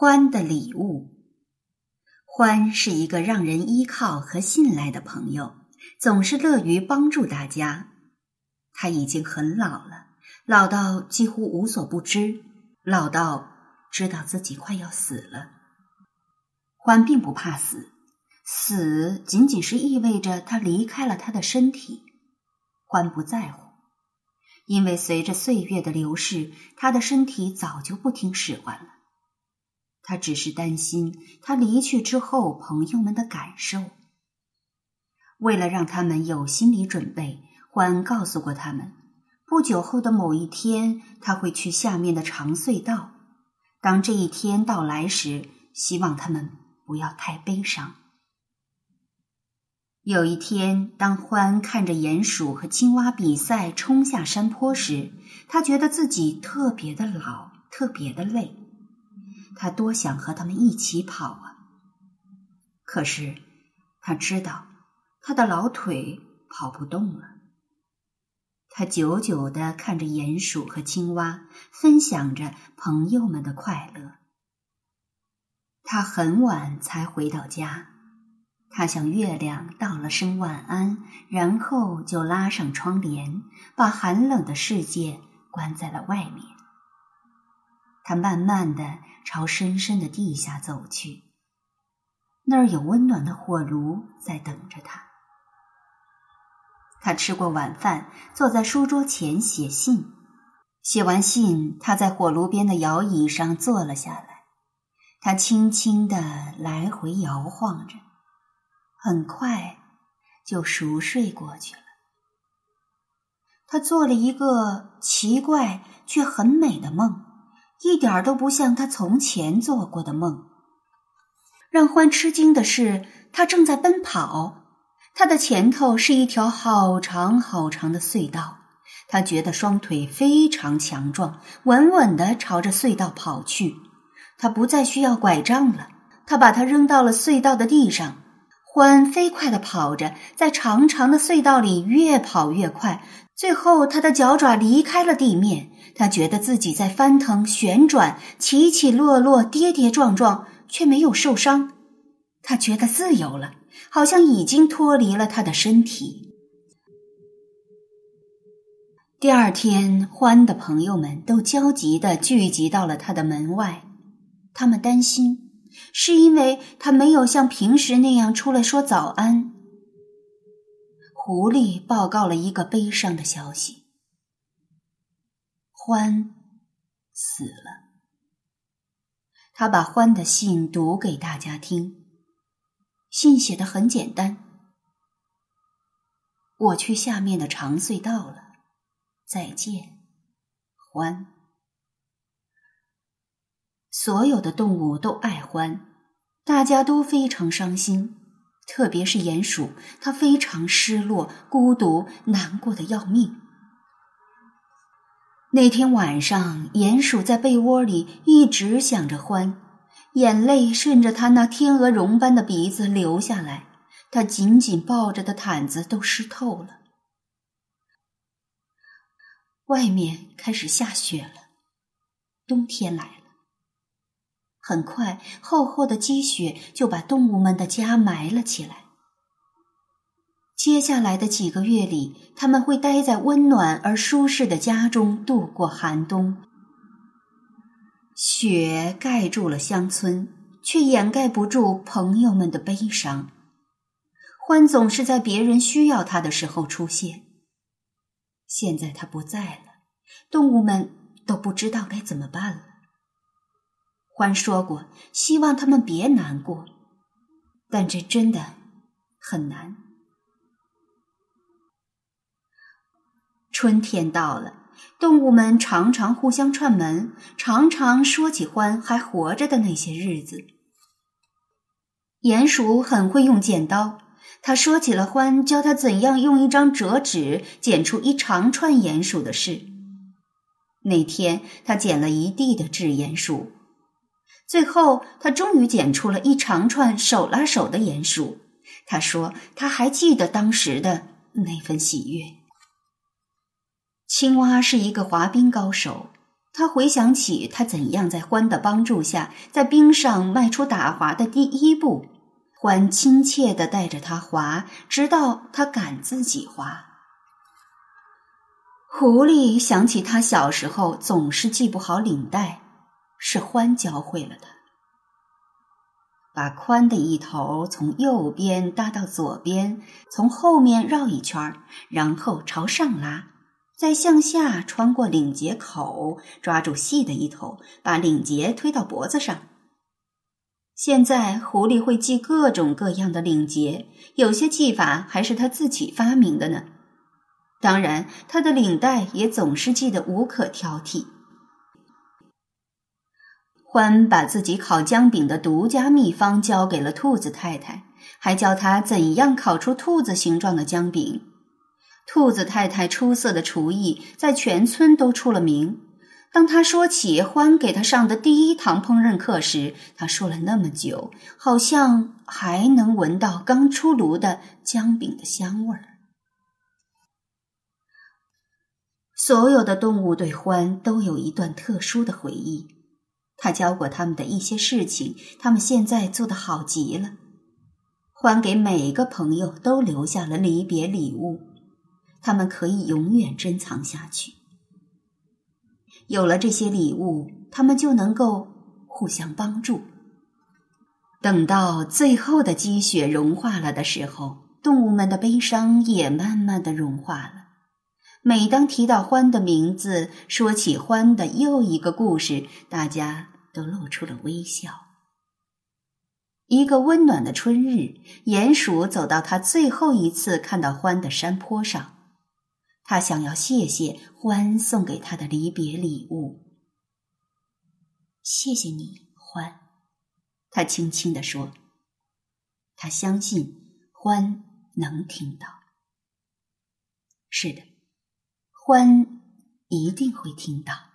欢的礼物。欢是一个让人依靠和信赖的朋友，总是乐于帮助大家。他已经很老了，老到几乎无所不知，老到知道自己快要死了。欢并不怕死，死仅仅是意味着他离开了他的身体。欢不在乎，因为随着岁月的流逝，他的身体早就不听使唤了。他只是担心他离去之后朋友们的感受。为了让他们有心理准备，欢告诉过他们，不久后的某一天他会去下面的长隧道。当这一天到来时，希望他们不要太悲伤。有一天，当欢看着鼹鼠和青蛙比赛冲下山坡时，他觉得自己特别的老，特别的累。他多想和他们一起跑啊！可是他知道他的老腿跑不动了。他久久地看着鼹鼠和青蛙，分享着朋友们的快乐。他很晚才回到家，他向月亮道了声晚安，然后就拉上窗帘，把寒冷的世界关在了外面。他慢慢的朝深深的地下走去，那儿有温暖的火炉在等着他。他吃过晚饭，坐在书桌前写信。写完信，他在火炉边的摇椅上坐了下来。他轻轻的来回摇晃着，很快就熟睡过去了。他做了一个奇怪却很美的梦。一点都不像他从前做过的梦。让欢吃惊的是，他正在奔跑，他的前头是一条好长好长的隧道。他觉得双腿非常强壮，稳稳地朝着隧道跑去。他不再需要拐杖了，他把它扔到了隧道的地上。欢飞快地跑着，在长长的隧道里越跑越快。最后，他的脚爪离开了地面。他觉得自己在翻腾、旋转、起起落落、跌跌撞撞，却没有受伤。他觉得自由了，好像已经脱离了他的身体。第二天，欢的朋友们都焦急地聚集到了他的门外。他们担心，是因为他没有像平时那样出来说早安。狐狸报告了一个悲伤的消息。欢死了。他把欢的信读给大家听。信写的很简单：“我去下面的长隧道了，再见，欢。”所有的动物都爱欢，大家都非常伤心，特别是鼹鼠，它非常失落、孤独、难过的要命。那天晚上，鼹鼠在被窝里一直想着欢，眼泪顺着他那天鹅绒般的鼻子流下来，他紧紧抱着的毯子都湿透了。外面开始下雪了，冬天来了。很快，厚厚的积雪就把动物们的家埋了起来。接下来的几个月里，他们会待在温暖而舒适的家中度过寒冬。雪盖住了乡村，却掩盖不住朋友们的悲伤。欢总是在别人需要他的时候出现。现在他不在了，动物们都不知道该怎么办了。欢说过，希望他们别难过，但这真的很难。春天到了，动物们常常互相串门，常常说起欢还活着的那些日子。鼹鼠很会用剪刀，他说起了欢教他怎样用一张折纸剪出一长串鼹鼠的事。那天，他剪了一地的纸鼹鼠，最后他终于剪出了一长串手拉手的鼹鼠。他说，他还记得当时的那份喜悦。青蛙是一个滑冰高手，他回想起他怎样在欢的帮助下，在冰上迈出打滑的第一步。欢亲切地带着他滑，直到他敢自己滑。狐狸想起他小时候总是系不好领带，是欢教会了他。把宽的一头从右边搭到左边，从后面绕一圈，然后朝上拉，再向下穿过领结口，抓住细的一头，把领结推到脖子上。现在狐狸会系各种各样的领结，有些系法还是他自己发明的呢。当然，他的领带也总是系得无可挑剔。欢把自己烤姜饼的独家秘方交给了兔子太太，还教他怎样烤出兔子形状的姜饼。兔子太太出色的厨艺在全村都出了名。当他说起欢给他上的第一堂烹饪课时，他说了那么久，好像还能闻到刚出炉的姜饼的香味儿。所有的动物对欢都有一段特殊的回忆，他教过他们的一些事情，他们现在做的好极了。欢给每个朋友都留下了离别礼物，他们可以永远珍藏下去。有了这些礼物，他们就能够互相帮助。等到最后的积雪融化了的时候，动物们的悲伤也慢慢的融化了。每当提到欢的名字，说起欢的又一个故事，大家都露出了微笑。一个温暖的春日，鼹鼠走到他最后一次看到欢的山坡上。他想要谢谢欢送给他的离别礼物。谢谢你，欢，他轻轻地说。他相信欢能听到。是的，欢一定会听到。